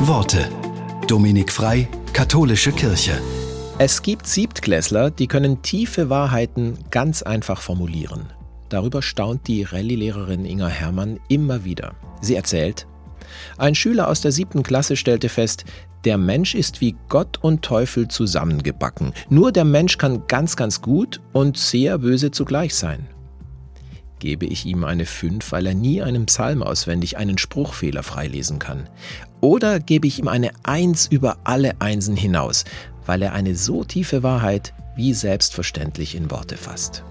Worte. Dominik Frei, Katholische Kirche. Es gibt Siebtklässler, die können tiefe Wahrheiten ganz einfach formulieren. Darüber staunt die Rallye-Lehrerin Inga Herrmann immer wieder. Sie erzählt, ein Schüler aus der siebten Klasse stellte fest, der Mensch ist wie Gott und Teufel zusammengebacken. Nur der Mensch kann ganz, ganz gut und sehr böse zugleich sein. Gebe ich ihm eine 5, weil er nie einen Psalm auswendig einen Spruchfehler freilesen kann? Oder gebe ich ihm eine 1 über alle Einsen hinaus, weil er eine so tiefe Wahrheit wie selbstverständlich in Worte fasst?